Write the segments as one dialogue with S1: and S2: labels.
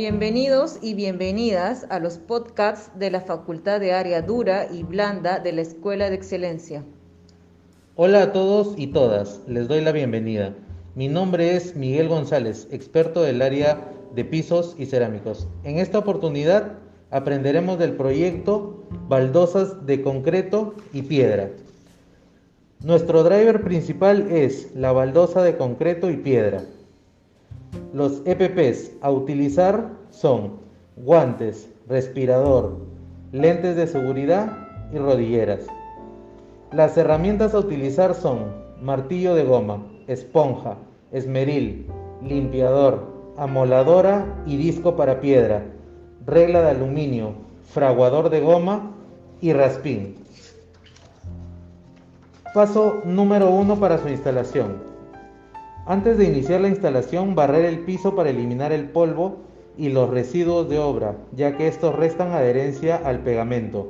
S1: Bienvenidos y bienvenidas a los podcasts de la Facultad de Área Dura y Blanda de la Escuela de Excelencia.
S2: Hola a todos y todas, les doy la bienvenida. Mi nombre es Miguel González, experto del área de pisos y cerámicos. En esta oportunidad aprenderemos del proyecto Baldosas de concreto y piedra. Nuestro driver principal es la baldosa de concreto y piedra. Los EPPs a utilizar son guantes, respirador, lentes de seguridad y rodilleras. Las herramientas a utilizar son martillo de goma, esponja, esmeril, limpiador, amoladora y disco para piedra, regla de aluminio, fraguador de goma y raspín. Paso número 1 para su instalación. Antes de iniciar la instalación, barrer el piso para eliminar el polvo y los residuos de obra, ya que estos restan adherencia al pegamento.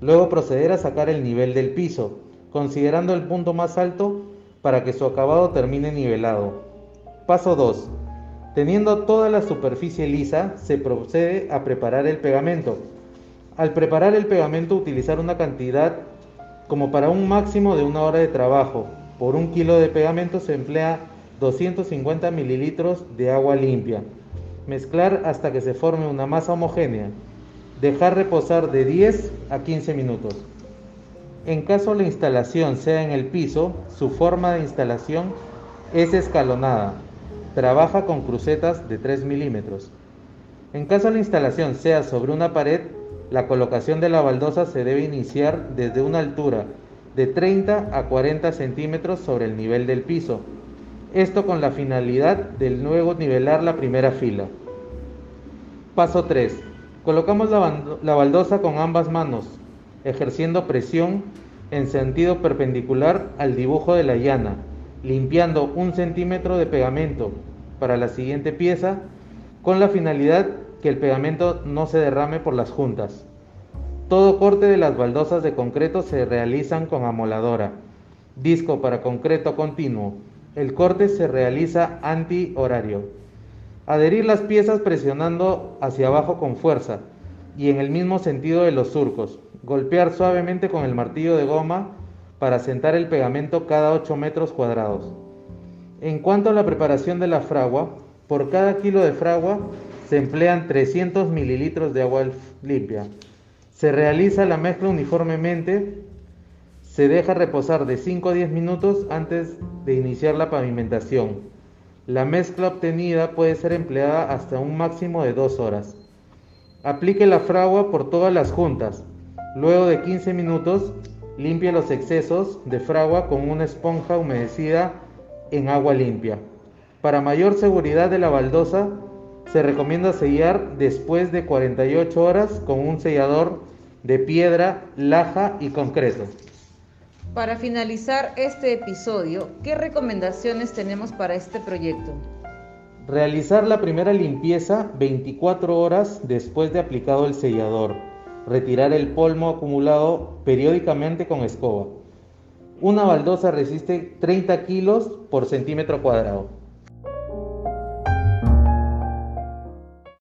S2: Luego proceder a sacar el nivel del piso, considerando el punto más alto para que su acabado termine nivelado. Paso 2. Teniendo toda la superficie lisa, se procede a preparar el pegamento. Al preparar el pegamento utilizar una cantidad como para un máximo de una hora de trabajo. Por un kilo de pegamento se emplea 250 mililitros de agua limpia. Mezclar hasta que se forme una masa homogénea. Dejar reposar de 10 a 15 minutos. En caso la instalación sea en el piso, su forma de instalación es escalonada. Trabaja con crucetas de 3 milímetros. En caso la instalación sea sobre una pared, la colocación de la baldosa se debe iniciar desde una altura de 30 a 40 centímetros sobre el nivel del piso esto con la finalidad de luego nivelar la primera fila. Paso 3. Colocamos la, baldosa con ambas manos, ejerciendo presión en sentido perpendicular al dibujo de la llana, limpiando un centímetro de pegamento para la siguiente pieza con la finalidad que el pegamento no se derrame por las juntas. Todo corte de las baldosas de concreto se realizan con amoladora, disco para concreto continuo, el corte se realiza anti-horario. Adherir las piezas presionando hacia abajo con fuerza y en el mismo sentido de los surcos. Golpear suavemente con el martillo de goma para sentar el pegamento cada 8 metros cuadrados. En cuanto a la preparación de la fragua, por cada kilo de fragua se emplean 300 mililitros de agua limpia. Se realiza la mezcla uniformemente se deja reposar de 5 a 10 minutos antes de iniciar la pavimentación. La mezcla obtenida puede ser empleada hasta un máximo de 2 horas. Aplique la fragua por todas las juntas. Luego de 15 minutos, limpie los excesos de fragua con una esponja humedecida en agua limpia. Para mayor seguridad de la baldosa, se recomienda sellar después de 48 horas con un sellador de piedra, laja y concreto.
S1: Para finalizar este episodio, ¿qué recomendaciones tenemos para este proyecto?
S2: Realizar la primera limpieza 24 horas después de aplicado el sellador. Retirar el polvo acumulado periódicamente con escoba. Una baldosa resiste 30 kilos por centímetro cuadrado.